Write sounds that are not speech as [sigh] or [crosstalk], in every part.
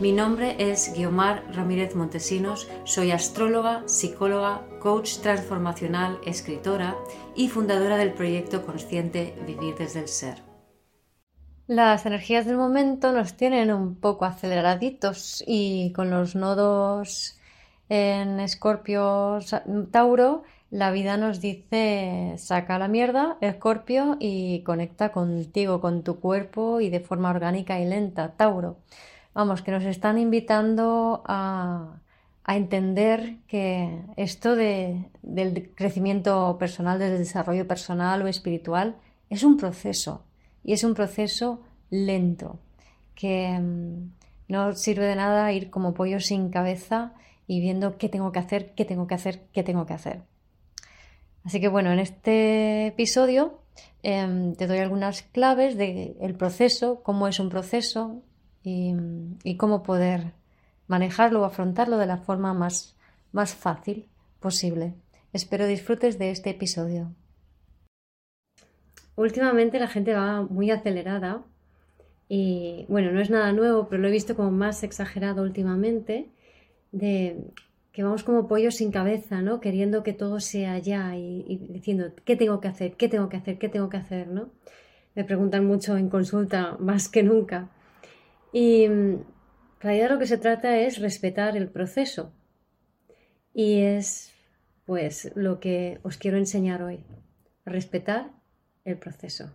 Mi nombre es Guiomar Ramírez Montesinos, soy astróloga, psicóloga, coach transformacional, escritora y fundadora del proyecto consciente Vivir desde el Ser. Las energías del momento nos tienen un poco aceleraditos y con los nodos en Escorpio Tauro, la vida nos dice saca la mierda, Escorpio, y conecta contigo, con tu cuerpo y de forma orgánica y lenta, Tauro vamos, que nos están invitando a, entender que esto del crecimiento personal, del desarrollo personal o espiritual, es un proceso y es un proceso lento, que mm, no sirve de nada ir como pollo sin cabeza y viendo qué tengo que hacer, qué tengo que hacer, qué tengo que hacer. Así que bueno, en este episodio em, te doy algunas claves del proceso, cómo es un proceso, y, cómo poder manejarlo o afrontarlo de la forma más, más fácil posible. Espero disfrutes de este episodio. Últimamente la gente va muy acelerada y bueno, no es nada nuevo, pero lo he visto como más exagerado últimamente, de que vamos como pollos sin cabeza, ¿no? Queriendo que todo sea ya y, y, diciendo, ¿qué tengo que hacer? ¿Qué tengo que hacer? ¿Qué tengo que hacer? ¿no? Me preguntan mucho en consulta, más que nunca. Y en realidad lo que se trata es respetar el proceso. Y es pues lo que os quiero enseñar hoy. Respetar el proceso.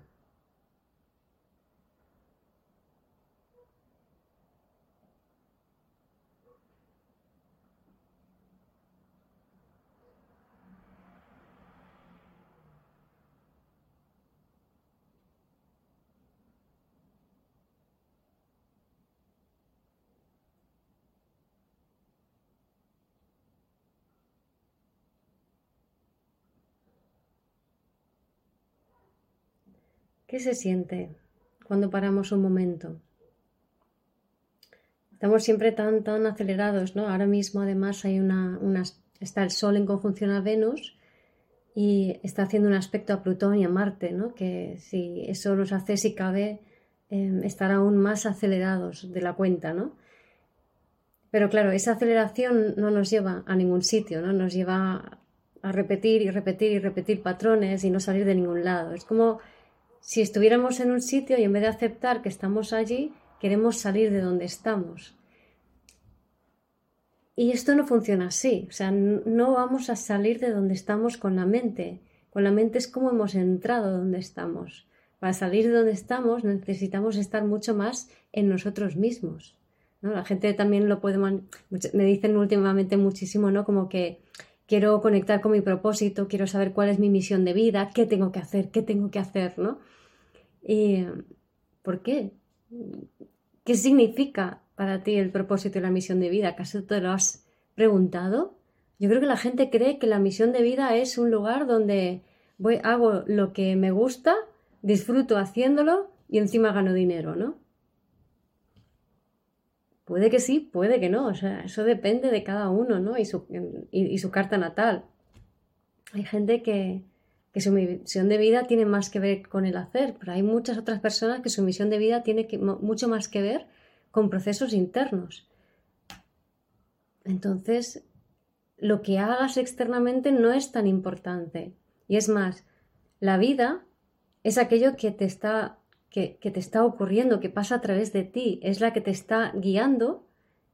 ¿Qué se siente cuando paramos un momento? Estamos siempre tan, tan acelerados, ¿no? Ahora mismo además hay una, está el Sol en conjunción a Venus y está haciendo un aspecto a Plutón y a Marte, ¿no? Que si eso nos hace, si cabe, em, estar aún más acelerados de la cuenta, ¿no? Pero claro, esa aceleración no nos lleva a ningún sitio, ¿no? Nos lleva a repetir y repetir y repetir patrones y no salir de ningún lado. Es como si estuviéramos en un sitio y en vez de aceptar que estamos allí, queremos salir de donde estamos. Y esto no funciona así, o sea, no vamos a salir de donde estamos con la mente. Con la mente es como hemos entrado donde estamos. Para salir de donde estamos necesitamos estar mucho más en nosotros mismos. La gente también lo puede... Me dicen últimamente muchísimo, ¿no? Como que quiero conectar con mi propósito, quiero saber cuál es mi misión de vida, qué tengo que hacer, qué tengo que hacer, ¿no? Y, ¿Por qué? ¿Qué significa para ti el propósito y la misión de vida? ¿Acaso te lo has preguntado? Yo creo que la gente cree que la misión de vida es un lugar donde voy, hago lo que me gusta, disfruto haciéndolo y encima gano dinero, ¿no? Puede que sí, puede que no. O sea, eso depende de cada uno, ¿no? Y su, y, su carta natal. Hay gente que, que, su misión de vida tiene más que ver con el hacer, pero hay muchas otras personas que su misión de vida tiene mucho más que ver con procesos internos. Entonces, lo que hagas externamente no es tan importante. Y es más, la vida es aquello que te está que, te está ocurriendo, que pasa a través de ti, es la que te está guiando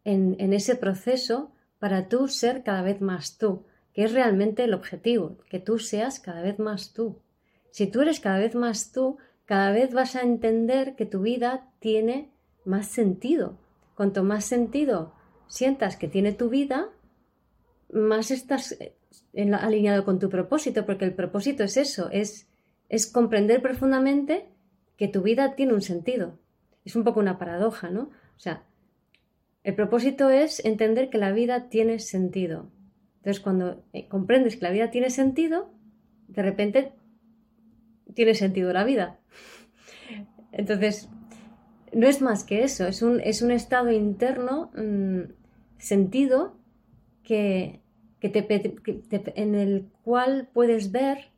en, ese proceso para tú ser cada vez más tú, que es realmente el objetivo, que tú seas cada vez más tú. Si tú eres cada vez más tú, cada vez vas a entender que tu vida tiene más sentido. Cuanto más sentido sientas que tiene tu vida, más estás eh, alineado con tu propósito, porque el propósito es eso, es, es comprender profundamente que tu vida tiene un sentido. Es un poco una paradoja, ¿no? O sea, El propósito es entender que la vida tiene sentido. Entonces, cuando eh, comprendes que la vida tiene sentido, de repente tiene sentido la vida. [laughs] Entonces, no es más que eso, es un, es un estado interno, mm, sentido, que, en el cual puedes ver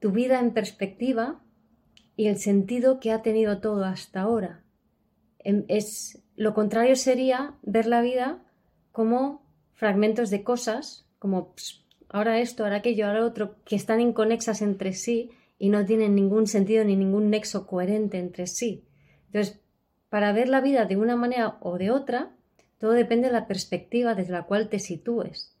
tu vida en perspectiva y el sentido que ha tenido todo hasta ahora. Em, es, lo contrario sería ver la vida como fragmentos de cosas, como ahora esto, ahora aquello, ahora otro, que están inconexas entre sí y no tienen ningún sentido ni ningún nexo coherente entre sí. Entonces, para ver la vida de una manera o de otra, todo depende de la perspectiva desde la cual te sitúes.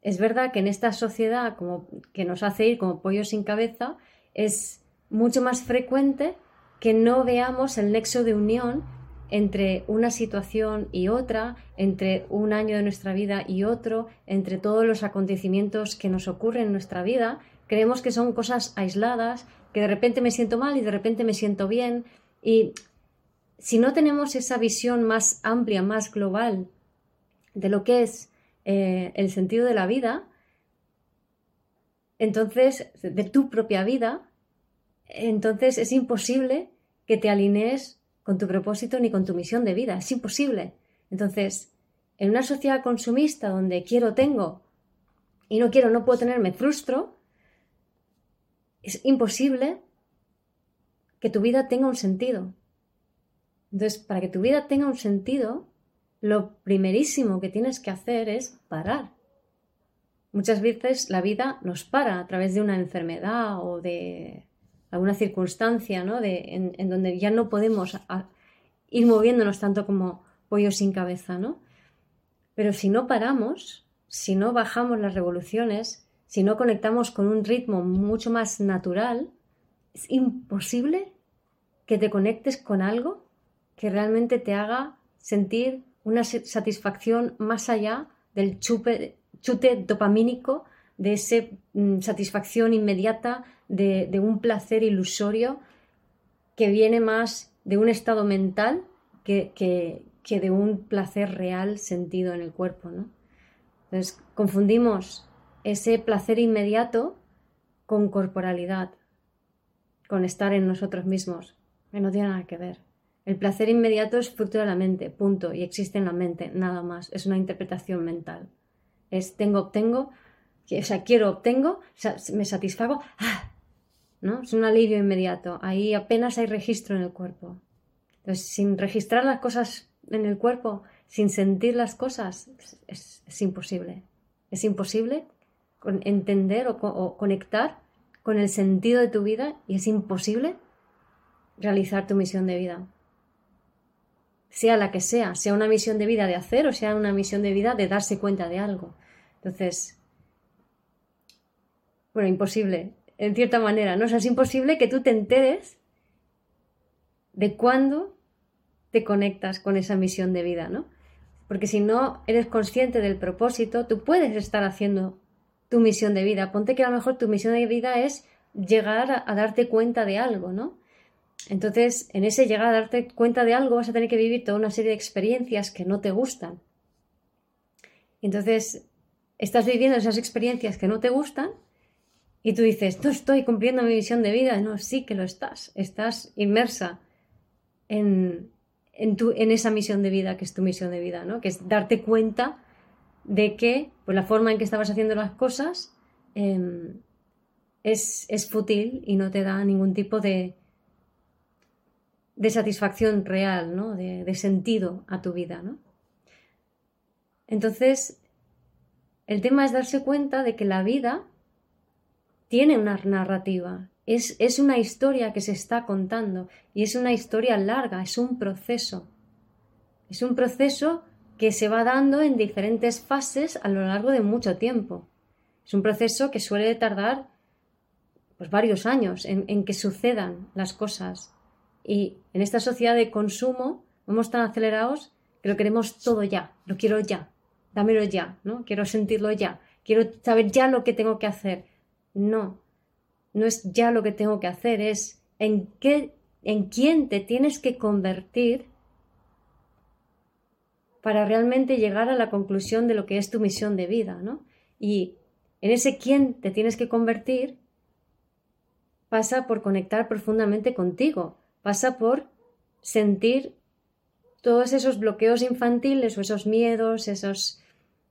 Es verdad que en esta sociedad como que nos hace ir como pollo sin cabeza, es mucho más frecuente que no veamos el nexo de unión entre una situación y otra, entre un año de nuestra vida y otro, entre todos los acontecimientos que nos ocurren en nuestra vida, creemos que son cosas aisladas, que de repente me siento mal y de repente me siento bien, y si no tenemos esa visión más amplia, más global de lo que es eh, el sentido de la vida, entonces, de tu propia vida, entonces es imposible que te alinees con tu propósito ni con tu misión de vida. Es imposible. Entonces, en una sociedad consumista donde quiero, tengo, y no quiero, no puedo tener, me frustro, es imposible que tu vida tenga un sentido. Entonces, para que tu vida tenga un sentido, lo primerísimo que tienes que hacer es parar. Muchas veces la vida nos para a través de una enfermedad o de alguna circunstancia ¿no? de, en, donde ya no podemos ir moviéndonos tanto como pollo sin cabeza. ¿no? Pero si no paramos, si no bajamos las revoluciones, si no conectamos con un ritmo mucho más natural, es imposible que te conectes con algo que realmente te haga sentir una satisfacción más allá del chute dopamínico, de esa mm, satisfacción inmediata, de, un placer ilusorio que viene más de un estado mental que, que, de un placer real sentido en el cuerpo. ¿no? Entonces, confundimos ese placer inmediato con corporalidad, con estar en nosotros mismos, que no tiene nada que ver. El placer inmediato es fruto de la mente, punto, y existe en la mente, nada más, es una interpretación mental. Es tengo, obtengo, o sea, quiero, obtengo, me satisfago, ¡ah! ¿No? Es un alivio inmediato, ahí apenas hay registro en el cuerpo. Entonces, sin registrar las cosas en el cuerpo, sin sentir las cosas, es, imposible. Es imposible entender o conectar con el sentido de tu vida y es imposible realizar tu misión de vida sea la que sea, sea una misión de vida de hacer o sea una misión de vida de darse cuenta de algo. Entonces, bueno, imposible, en cierta manera, ¿no? O sea, es imposible que tú te enteres de cuándo te conectas con esa misión de vida, ¿no? Porque si no eres consciente del propósito, tú puedes estar haciendo tu misión de vida. Ponte que a lo mejor tu misión de vida es llegar a, a darte cuenta de algo, ¿no? Entonces, en ese llegar a darte cuenta de algo vas a tener que vivir toda una serie de experiencias que no te gustan. Entonces, estás viviendo esas experiencias que no te gustan y tú dices, no estoy cumpliendo mi visión de vida. No, sí que lo estás. Estás inmersa en, en, en esa misión de vida que es tu misión de vida, ¿no? Que es darte cuenta de que pues, la forma en que estabas haciendo las cosas em, es, es fútil y no te da ningún tipo de, de satisfacción real, ¿no? de, sentido a tu vida. ¿no? Entonces, el tema es darse cuenta de que la vida tiene una narrativa, es, es, una historia que se está contando y es una historia larga, es un proceso. Es un proceso que se va dando en diferentes fases a lo largo de mucho tiempo. Es un proceso que suele tardar pues, varios años en, en que sucedan las cosas. Y en esta sociedad de consumo vamos tan acelerados que lo queremos todo ya, lo quiero ya, dámelo ya, ¿no? Quiero sentirlo ya, quiero saber ya lo que tengo que hacer. No, no es ya lo que tengo que hacer, es en qué, en quién te tienes que convertir para realmente llegar a la conclusión de lo que es tu misión de vida, ¿no? Y en ese quién te tienes que convertir pasa por conectar profundamente contigo, pasa por sentir todos esos bloqueos infantiles o esos miedos, esos,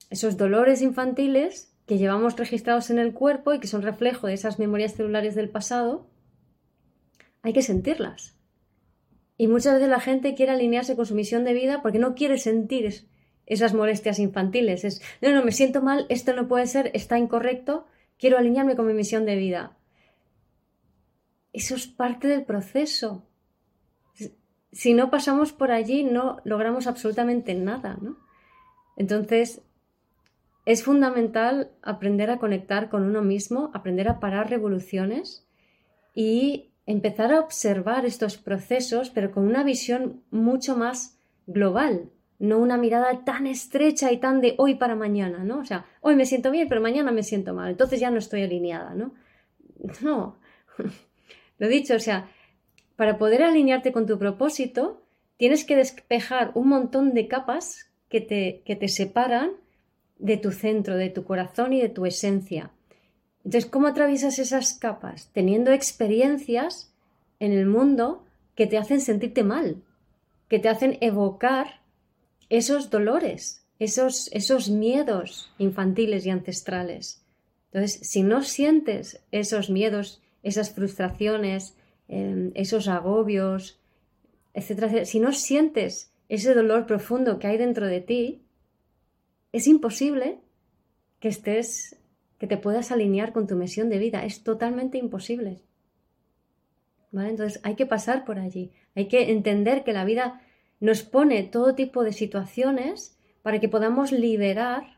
esos dolores infantiles que llevamos registrados en el cuerpo y que son reflejo de esas memorias celulares del pasado, hay que sentirlas. Y muchas veces la gente quiere alinearse con su misión de vida porque no quiere sentir esas molestias infantiles. Es, no, no, me siento mal, esto no puede ser, está incorrecto, quiero alinearme con mi misión de vida. Eso es parte del proceso. Si no pasamos por allí, no logramos absolutamente nada, ¿no? Entonces, es fundamental aprender a conectar con uno mismo, aprender a parar revoluciones y empezar a observar estos procesos, pero con una visión mucho más global, no una mirada tan estrecha y tan de hoy para mañana, ¿no? O sea, hoy me siento bien, pero mañana me siento mal, entonces ya no estoy alineada, ¿no? [laughs] No, [laughs] lo dicho, o sea, para poder alinearte con tu propósito, tienes que despejar un montón de capas que te, que te separan de tu centro, de tu corazón y de tu esencia. Entonces, ¿cómo atraviesas esas capas? Teniendo experiencias en el mundo que te hacen sentirte mal, que te hacen evocar esos dolores, esos, esos miedos infantiles y ancestrales. Entonces, si no sientes esos miedos, esas frustraciones, em, esos agobios, etcétera, si no sientes ese dolor profundo que hay dentro de ti, es imposible que estés que te puedas alinear con tu misión de vida. Es totalmente imposible. ¿Vale? Entonces hay que pasar por allí. Hay que entender que la vida nos pone todo tipo de situaciones para que podamos liberar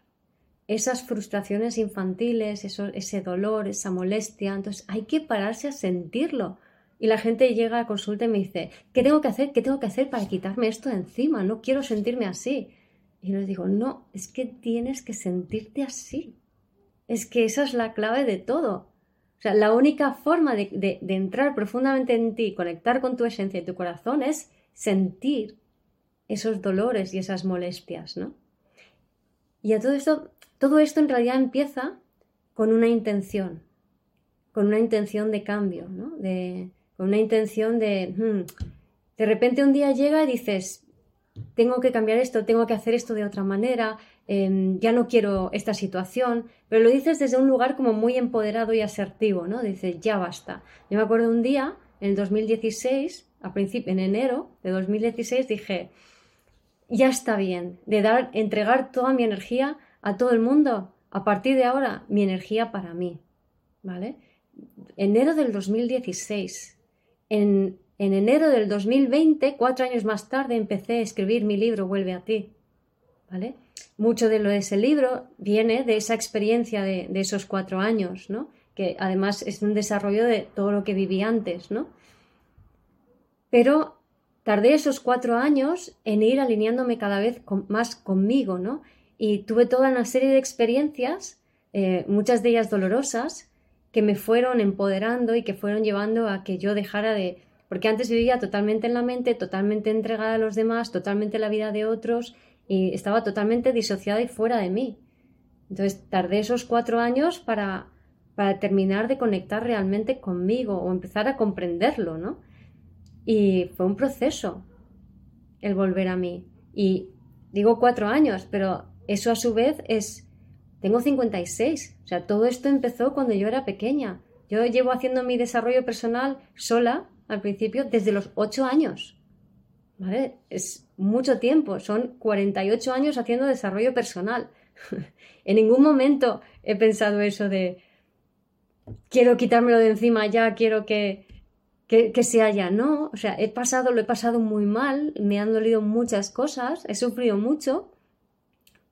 esas frustraciones infantiles, ese dolor, esa molestia. Entonces hay que pararse a sentirlo. Y la gente llega a consulta y me dice, ¿qué tengo que hacer? ¿Qué tengo que hacer para quitarme esto de encima? No quiero sentirme así. Y les digo, no, es que tienes que sentirte así. Es que esa es la clave de todo. O sea, la única forma de, entrar profundamente en ti, conectar con tu esencia y tu corazón es sentir esos dolores y esas molestias, ¿no? Y a todo esto, todo esto en realidad empieza con una intención, con una intención de cambio, ¿no? De, con una intención de, hmm, de repente un día llega y dices, tengo que cambiar esto, tengo que hacer esto de otra manera, Em, ya no quiero esta situación, pero lo dices desde un lugar como muy empoderado y asertivo, ¿no? Dices, ya basta. Yo me acuerdo un día, en el 2016, a principio, en enero de 2016, dije, ya está bien, de dar, entregar toda mi energía a todo el mundo. A partir de ahora, mi energía para mí, ¿vale? Enero del 2016. En, en enero del 2020, cuatro años más tarde, empecé a escribir mi libro Vuelve a ti, ¿vale? mucho de lo de ese libro viene de esa experiencia de, esos cuatro años, ¿no? que además es un desarrollo de todo lo que viví antes, ¿no? Pero tardé esos cuatro años en ir alineándome cada vez más conmigo, ¿no? Y tuve toda una serie de experiencias, eh, muchas de ellas dolorosas, que me fueron empoderando y que fueron llevando a que yo dejara de... Porque antes vivía totalmente en la mente, totalmente entregada a los demás, totalmente en la vida de otros y estaba totalmente disociada y fuera de mí. Entonces tardé esos cuatro años para, para terminar de conectar realmente conmigo o empezar a comprenderlo, ¿no? Y fue un proceso el volver a mí. Y digo cuatro años, pero eso a su vez es... Tengo 56, o sea, todo esto empezó cuando yo era pequeña. Yo llevo haciendo mi desarrollo personal sola al principio desde los ocho años. ¿Vale? Es mucho tiempo, son 48 años haciendo desarrollo personal. [laughs] en ningún momento he pensado eso de quiero quitármelo de encima ya, quiero que, que, que sea. No, o sea, he pasado, lo he pasado muy mal, me han dolido muchas cosas, he sufrido mucho,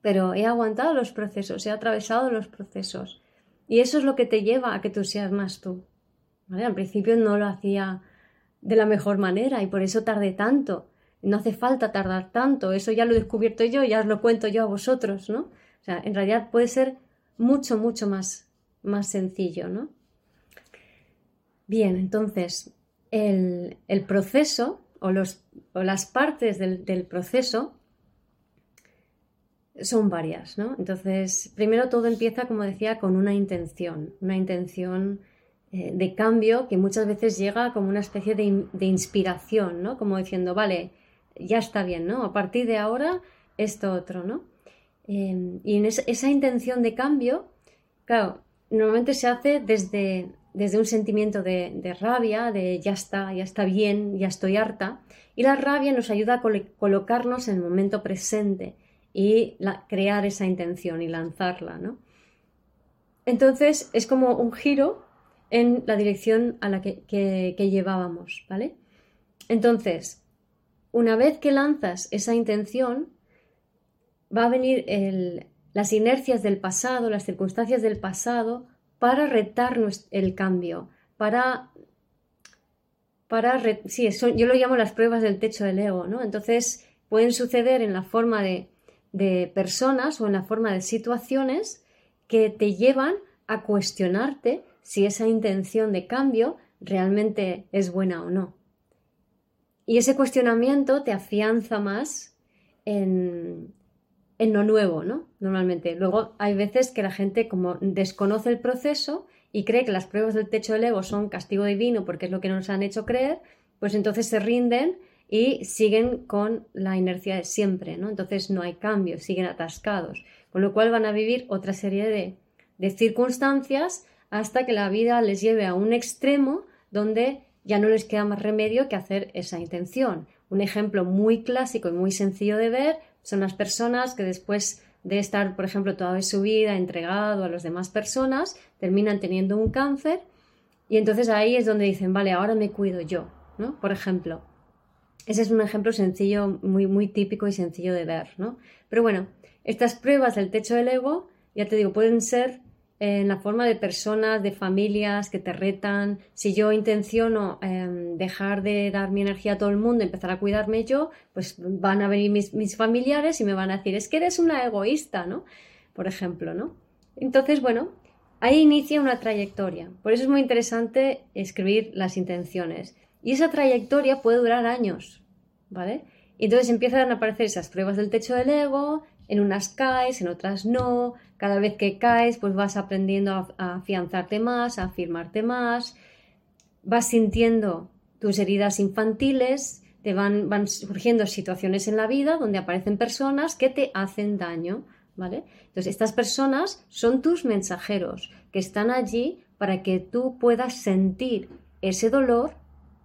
pero he aguantado los procesos, he atravesado los procesos. Y eso es lo que te lleva a que tú seas más tú. Al principio no lo hacía de la mejor manera y por eso tardé tanto. No hace falta tardar tanto, eso ya lo he descubierto yo, ya os lo cuento yo a vosotros, ¿no? O sea, en realidad puede ser mucho, mucho más, más sencillo, ¿no? Bien, entonces, el, proceso o, los, o las partes del, proceso son varias, ¿no? Entonces, primero todo empieza, como decía, con una intención, una intención eh, de cambio que muchas veces llega como una especie de, inspiración, ¿no? Como diciendo, vale, ya está bien, ¿no? A partir de ahora, esto otro, ¿no? Em, y esa intención de cambio, claro, normalmente se hace desde, desde un sentimiento de, rabia, de ya está, ya está bien, ya estoy harta, y la rabia nos ayuda a colocarnos en el momento presente y crear esa intención y lanzarla, ¿no? Entonces es como un giro en la dirección a la que, llevábamos, ¿vale? Entonces, una vez que lanzas esa intención, va a venir las inercias del pasado, las circunstancias del pasado, para retar el cambio, para... para sí, yo lo llamo las pruebas del techo del ego, ¿no? Entonces, pueden suceder en la forma de, de personas o en la forma de situaciones que te llevan a cuestionarte si esa intención de cambio realmente es buena o no. Y ese cuestionamiento te afianza más en, en lo nuevo, ¿no? Normalmente. Luego hay veces que la gente como desconoce el proceso y cree que las pruebas del techo del ego son castigo divino porque es lo que nos han hecho creer, pues entonces se rinden y siguen con la inercia de siempre, ¿no? Entonces no hay cambio, siguen atascados, con lo cual van a vivir otra serie de, de circunstancias hasta que la vida les lleve a un extremo donde ya no les queda más remedio que hacer esa intención. Un ejemplo muy clásico y muy sencillo de ver son las personas que después de estar, por ejemplo, toda su vida entregado a las demás personas, terminan teniendo un cáncer y entonces ahí es donde dicen, vale, ahora me cuido yo, ¿no? Por ejemplo. Ese es un ejemplo sencillo, muy, muy típico y sencillo de ver, ¿no? Pero bueno, estas pruebas del techo del ego, ya te digo, pueden ser en la forma de personas, de familias que te retan. Si yo intenciono em, dejar de dar mi energía a todo el mundo, empezar a cuidarme yo, pues van a venir mis, familiares y me van a decir, es que eres una egoísta, ¿no? Por ejemplo, ¿no? Entonces, bueno, ahí inicia una trayectoria. Por eso es muy interesante escribir las intenciones. Y esa trayectoria puede durar años, ¿vale? Entonces empiezan a aparecer esas pruebas del techo del ego, en unas caes, en otras no, cada vez que caes, pues vas aprendiendo a, afianzarte más, a afirmarte más, vas sintiendo tus heridas infantiles, te van, van surgiendo situaciones en la vida donde aparecen personas que te hacen daño, ¿vale? Entonces, estas personas son tus mensajeros que están allí para que tú puedas sentir ese dolor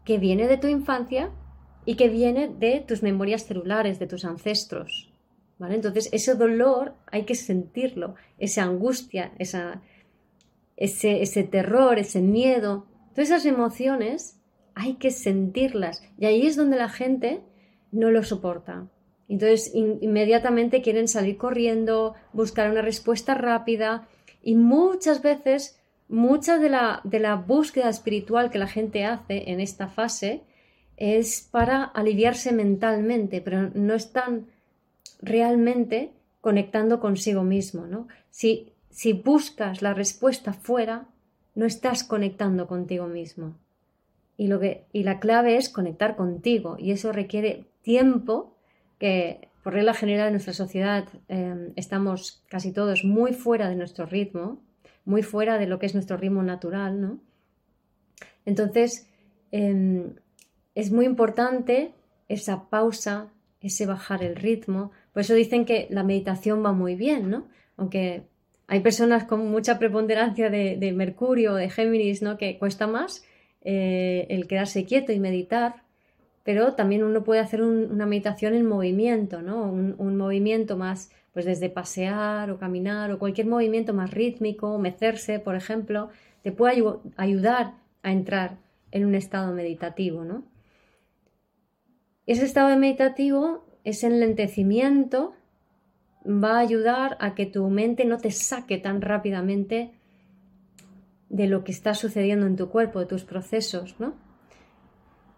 que viene de tu infancia y que viene de tus memorias celulares, de tus ancestros. Entonces, ese dolor hay que sentirlo, esa angustia, esa, ese, ese terror, ese miedo, todas esas emociones hay que sentirlas. Y ahí es donde la gente no lo soporta. Entonces, inmediatamente quieren salir corriendo, buscar una respuesta rápida y muchas veces, mucha de la, de la búsqueda espiritual que la gente hace en esta fase es para aliviarse mentalmente, pero no están realmente conectando consigo mismo, ¿no? Si, si buscas la respuesta fuera, no estás conectando contigo mismo. Y, lo que, y la clave es conectar contigo, y eso requiere tiempo que por regla general en nuestra sociedad em, estamos casi todos muy fuera de nuestro ritmo, muy fuera de lo que es nuestro ritmo natural, ¿no? Entonces, em, es muy importante esa pausa, ese bajar el ritmo, por eso dicen que la meditación va muy bien, ¿no? Aunque hay personas con mucha preponderancia de, Mercurio o de Géminis, ¿no? Que cuesta más eh, el quedarse quieto y meditar, pero también uno puede hacer una meditación en movimiento, ¿no? Un, movimiento más, pues desde pasear o caminar o cualquier movimiento más rítmico, mecerse, por ejemplo, te puede ayudar a entrar en un estado meditativo, ¿no? Ese estado meditativo ese enlentecimiento va a ayudar a que tu mente no te saque tan rápidamente de lo que está sucediendo en tu cuerpo, de tus procesos, ¿no?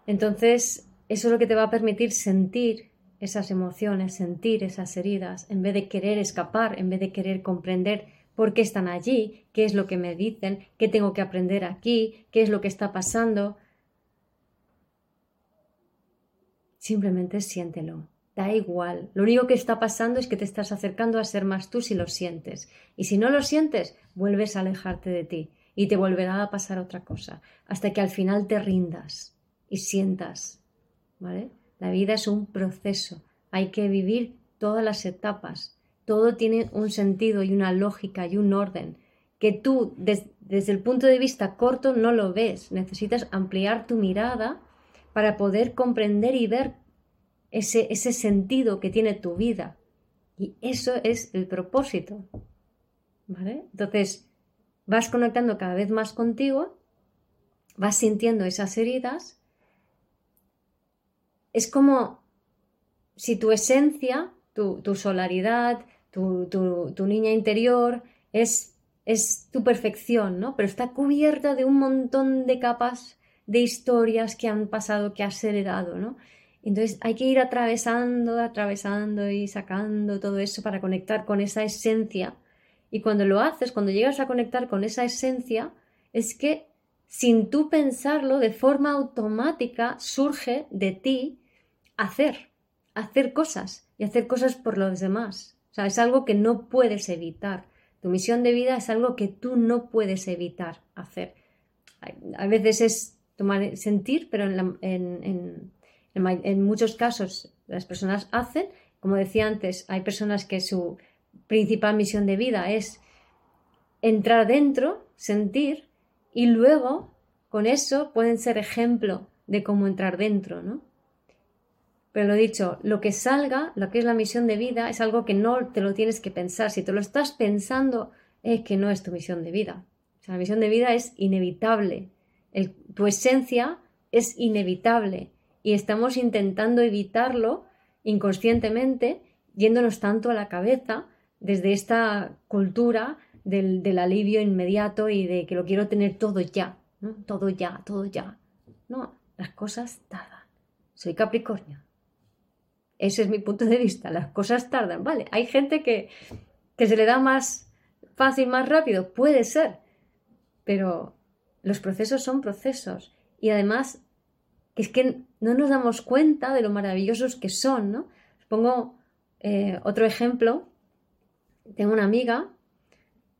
Entonces, eso es lo que te va a permitir sentir esas emociones, sentir esas heridas, en vez de querer escapar, en vez de querer comprender por qué están allí, qué es lo que me dicen, qué tengo que aprender aquí, qué es lo que está pasando. Simplemente siéntelo Da igual. Lo único que está pasando es que te estás acercando a ser más tú si lo sientes. Y si no lo sientes, vuelves a alejarte de ti y te volverá a pasar otra cosa, hasta que al final te rindas y sientas. ¿Vale? La vida es un proceso. Hay que vivir todas las etapas. Todo tiene un sentido y una lógica y un orden que tú desde el punto de vista corto no lo ves. Necesitas ampliar tu mirada para poder comprender y ver ese, ese sentido que tiene tu vida. Y eso es el propósito. ¿Vale? Entonces, vas conectando cada vez más contigo, vas sintiendo esas heridas. Es como si tu esencia, tu, solaridad, tu, tu niña interior es es tu perfección, ¿no? Pero está cubierta de un montón de capas de historias que han pasado, que has heredado, ¿no? Entonces hay que ir atravesando, atravesando y sacando todo eso para conectar con esa esencia. Y cuando lo haces, cuando llegas a conectar con esa esencia, es que sin tú pensarlo, de forma automática surge de ti hacer, hacer cosas y hacer cosas por los demás. O sea, es algo que no puedes evitar. Tu misión de vida es algo que tú no puedes evitar hacer. A veces es tomar, sentir, pero en, muchos casos las personas hacen. Como decía antes, hay personas que su principal misión de vida es entrar dentro, sentir, y luego con eso pueden ser ejemplo de cómo entrar dentro, ¿no? Pero lo dicho, lo que salga, lo que es la misión de vida, es algo que no te lo tienes que pensar. Si te lo estás pensando, es que no es tu misión de vida. La misión de vida es inevitable. tu esencia es inevitable. Y estamos intentando evitarlo inconscientemente, yéndonos tanto a la cabeza desde esta cultura del, alivio inmediato y de que lo quiero tener todo ya. ¿no? Todo ya, todo ya. No, las cosas tardan. Soy Capricornio. Ese es mi punto de vista. Las cosas tardan, ¿vale? Hay gente que, que se le da más fácil, más rápido, puede ser, pero los procesos son procesos y además es que no nos damos cuenta de lo maravillosos que son, ¿no? pongo eh, otro ejemplo. Tengo una amiga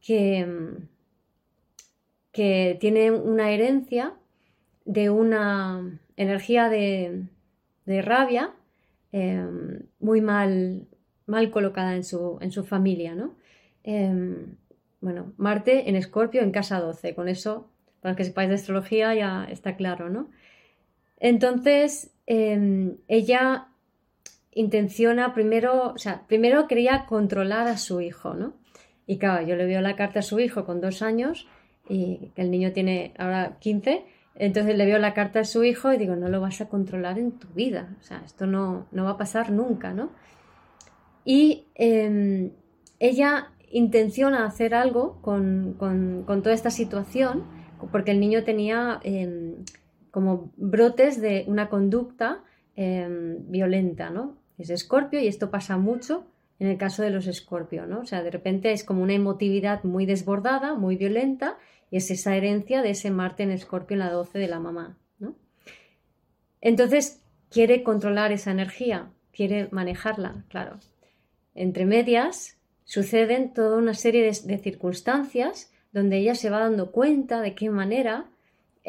que, que tiene una herencia de una energía de, de rabia Em, muy mal, mal colocada en su, en su familia, ¿no? Em, bueno, Marte en Escorpio en casa 12, con eso, para que sepáis de astrología ya está claro, ¿no? Entonces, em, ella intenciona primero, o sea, primero quería controlar a su hijo, ¿no? Y claro, yo le veo la carta a su hijo con dos años y el niño tiene ahora 15 entonces le veo la carta a su hijo y digo, no lo vas a controlar en tu vida, o sea, esto no, no va a pasar nunca, ¿no? Y em, ella intenciona hacer algo con, toda esta situación, porque el niño tenía em, como brotes de una conducta em, violenta, ¿no? Es escorpio y esto pasa mucho en el caso de los escorpio, ¿no? O sea, de repente es como una emotividad muy desbordada, muy violenta, y es esa herencia de ese Marte en Escorpio en la 12 de la mamá. ¿no? Entonces, quiere controlar esa energía, quiere manejarla, claro. Entre medias suceden toda una serie de, circunstancias donde ella se va dando cuenta de qué manera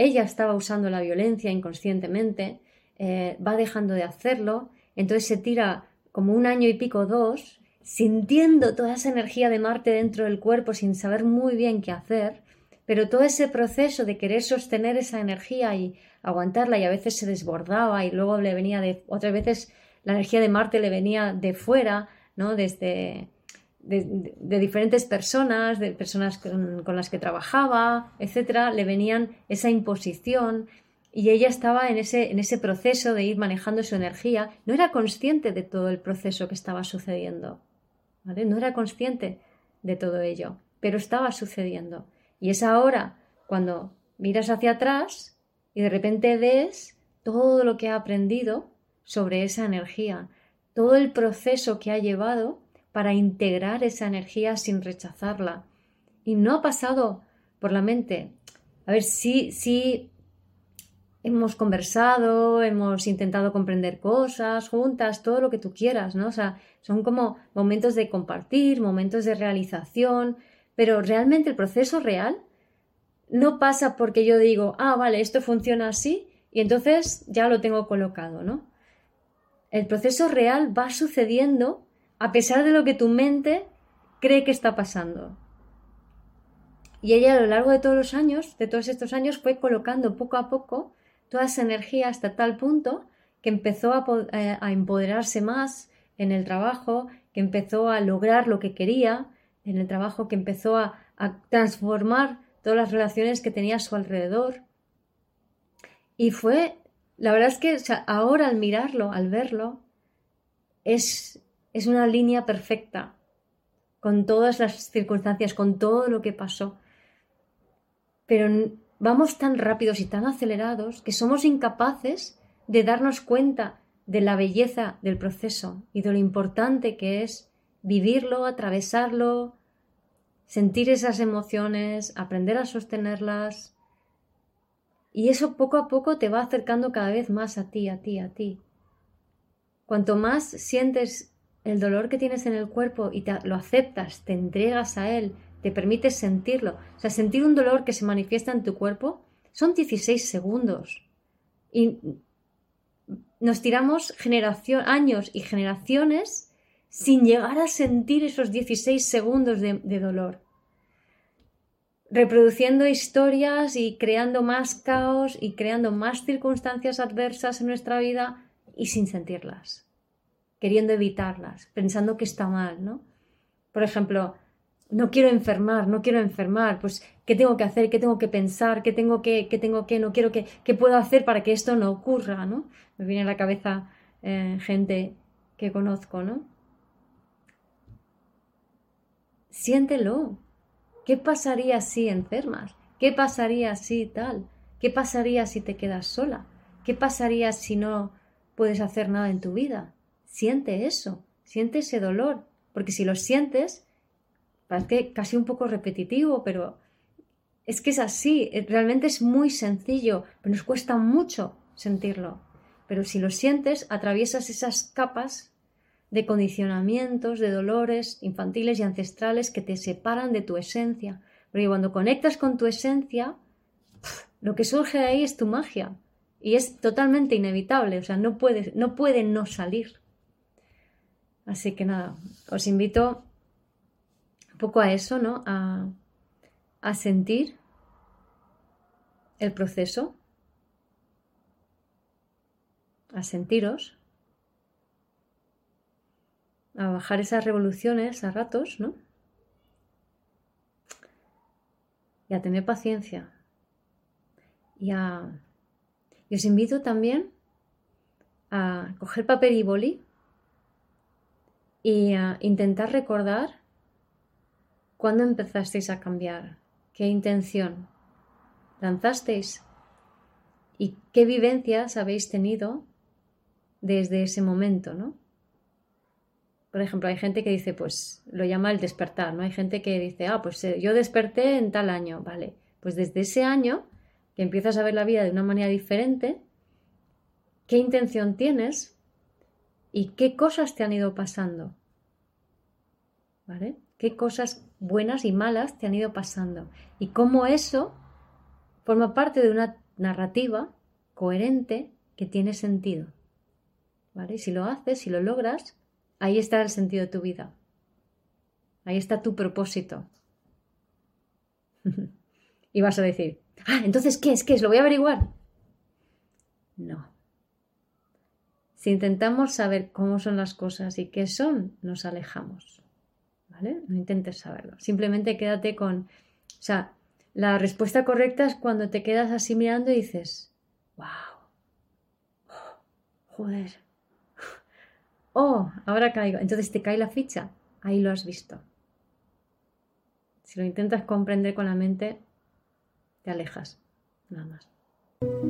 ella estaba usando la violencia inconscientemente, eh, va dejando de hacerlo, entonces se tira como un año y pico, dos, sintiendo toda esa energía de Marte dentro del cuerpo sin saber muy bien qué hacer, pero todo ese proceso de querer sostener esa energía y aguantarla y a veces se desbordaba y luego le venía de otras veces la energía de Marte le venía de fuera, ¿no? Desde de, diferentes personas, de personas con, las que trabajaba, etcétera, le venían esa imposición y ella estaba en ese, en ese proceso de ir manejando su energía, no era consciente de todo el proceso que estaba sucediendo, ¿vale? No era consciente de todo ello, pero estaba sucediendo. Y es ahora cuando miras hacia atrás y de repente ves todo lo que ha aprendido sobre esa energía, todo el proceso que ha llevado para integrar esa energía sin rechazarla. Y no ha pasado por la mente. A ver, sí, sí, hemos conversado, hemos intentado comprender cosas juntas, todo lo que tú quieras, ¿no? O sea, son como momentos de compartir, momentos de realización, pero realmente el proceso real no pasa porque yo digo, ah, vale, esto funciona así y entonces ya lo tengo colocado, ¿no? El proceso real va sucediendo a pesar de lo que tu mente cree que está pasando. Y ella a lo largo de todos los años, de todos estos años, fue colocando poco a poco toda esa energía hasta tal punto que empezó a, eh, empoderarse más en el trabajo, que empezó a lograr lo que quería en el trabajo, que empezó a, transformar todas las relaciones que tenía a su alrededor. Y fue, la verdad es que ahora al mirarlo, al verlo, es, es una línea perfecta, con todas las circunstancias, con todo lo que pasó. Pero vamos tan rápidos y tan acelerados que somos incapaces de darnos cuenta de la belleza del proceso y de lo importante que es vivirlo, atravesarlo, sentir esas emociones, aprender a sostenerlas. Y eso poco a poco te va acercando cada vez más a ti, a ti, a ti. Cuanto más sientes el dolor que tienes en el cuerpo y te, lo aceptas, te entregas a él, te permites sentirlo. O sea, sentir un dolor que se manifiesta en tu cuerpo son 16 segundos. Y nos tiramos generación, años y generaciones sin llegar a sentir esos 16 segundos de, de dolor. Reproduciendo historias y creando más caos y creando más circunstancias adversas en nuestra vida y sin sentirlas, queriendo evitarlas, pensando que está mal, ¿no? Por ejemplo, no quiero enfermar, no quiero enfermar, pues ¿qué tengo que hacer? ¿Qué tengo que pensar? ¿Qué tengo que, qué tengo que, no quiero que, qué puedo hacer para que esto no ocurra? ¿no? Me viene a la cabeza eh, gente que conozco, ¿no? Siéntelo. ¿Qué pasaría si enfermas? ¿Qué pasaría si tal? ¿Qué pasaría si te quedas sola? ¿Qué pasaría si no puedes hacer nada en tu vida? Siente eso, siente ese dolor, porque si lo sientes, Parece casi un poco repetitivo, pero es que es así. Eh, realmente es muy sencillo, pero nos cuesta mucho sentirlo. Pero si lo sientes, atraviesas esas capas de condicionamientos, de dolores infantiles y ancestrales que te separan de tu esencia. Porque cuando conectas con tu esencia, lo que surge de ahí es tu magia. Y es totalmente inevitable, o sea, no puede no, puede no salir. Así que nada, os invito poco a eso, ¿no? A, a sentir el proceso, a sentiros, a bajar esas revoluciones a ratos, ¿no? Y a tener paciencia. Y, a, y os invito también a coger papel y boli y a intentar recordar ¿Cuándo empezasteis a cambiar? ¿Qué intención lanzasteis? ¿Y qué vivencias habéis tenido desde ese momento, no? Por ejemplo, hay gente que dice, pues lo llama el despertar, ¿no? Hay gente que dice, ah, pues eh, yo desperté en tal año, vale. Pues desde ese año que empiezas a ver la vida de una manera diferente, ¿qué intención tienes? ¿Y qué cosas te han ido pasando? ¿Vale? qué cosas buenas y malas te han ido pasando y cómo eso forma parte de una narrativa coherente que tiene sentido. ¿Vale? Si lo haces, si lo logras, ahí está el sentido de tu vida. Ahí está tu propósito. [laughs] y vas a decir, ah, entonces, ¿qué es? ¿Qué es? ¿Lo voy a averiguar? No. Si intentamos saber cómo son las cosas y qué son, nos alejamos. No intentes saberlo. Simplemente quédate con. O sea, la respuesta correcta es cuando te quedas así mirando y dices, wow, joder, oh, ahora caigo. Entonces te cae la ficha, ahí lo has visto. Si lo intentas comprender con la mente, te alejas, nada más.